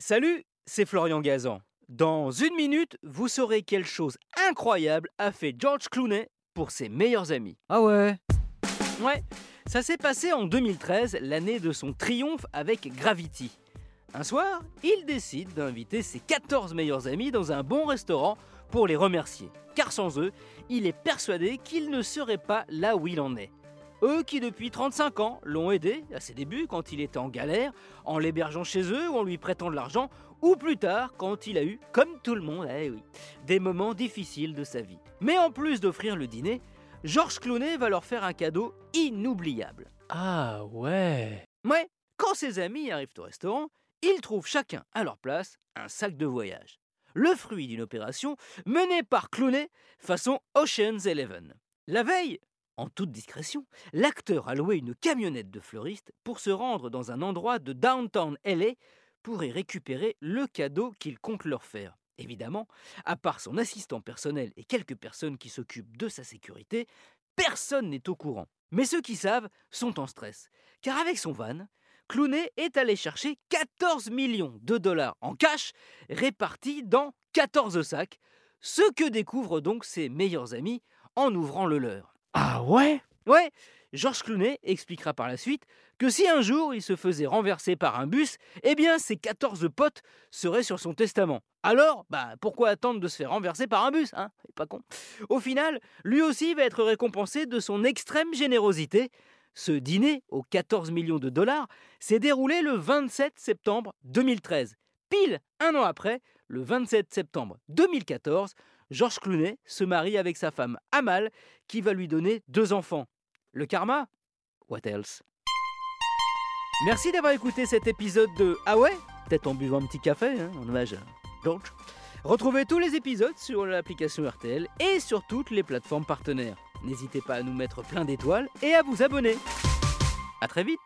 Salut, c'est Florian Gazan. Dans une minute, vous saurez quelle chose incroyable a fait George Clooney pour ses meilleurs amis. Ah ouais Ouais, ça s'est passé en 2013, l'année de son triomphe avec Gravity. Un soir, il décide d'inviter ses 14 meilleurs amis dans un bon restaurant pour les remercier. Car sans eux, il est persuadé qu'il ne serait pas là où il en est. Eux qui depuis 35 ans l'ont aidé à ses débuts quand il était en galère, en l'hébergeant chez eux ou en lui prêtant de l'argent, ou plus tard quand il a eu, comme tout le monde, eh oui, des moments difficiles de sa vie. Mais en plus d'offrir le dîner, Georges Clooney va leur faire un cadeau inoubliable. Ah ouais Ouais, quand ses amis arrivent au restaurant, ils trouvent chacun à leur place un sac de voyage. Le fruit d'une opération menée par Clooney façon Ocean's Eleven. La veille, en toute discrétion, l'acteur a loué une camionnette de fleuriste pour se rendre dans un endroit de downtown LA pour y récupérer le cadeau qu'il compte leur faire. Évidemment, à part son assistant personnel et quelques personnes qui s'occupent de sa sécurité, personne n'est au courant. Mais ceux qui savent sont en stress, car avec son van, Clooney est allé chercher 14 millions de dollars en cash répartis dans 14 sacs, ce que découvrent donc ses meilleurs amis en ouvrant le leur. Ah ouais? Ouais, Georges Clooney expliquera par la suite que si un jour il se faisait renverser par un bus, eh bien ses 14 potes seraient sur son testament. Alors, bah pourquoi attendre de se faire renverser par un bus, hein? Pas con. Au final, lui aussi va être récompensé de son extrême générosité. Ce dîner aux 14 millions de dollars s'est déroulé le 27 septembre 2013. Pile un an après, le 27 septembre 2014, Georges Clooney se marie avec sa femme Amal, qui va lui donner deux enfants. Le karma? What else? Merci d'avoir écouté cet épisode de Ah ouais? Peut-être en buvant un petit café, hein, en hommage à. Retrouvez tous les épisodes sur l'application RTL et sur toutes les plateformes partenaires. N'hésitez pas à nous mettre plein d'étoiles et à vous abonner. A très vite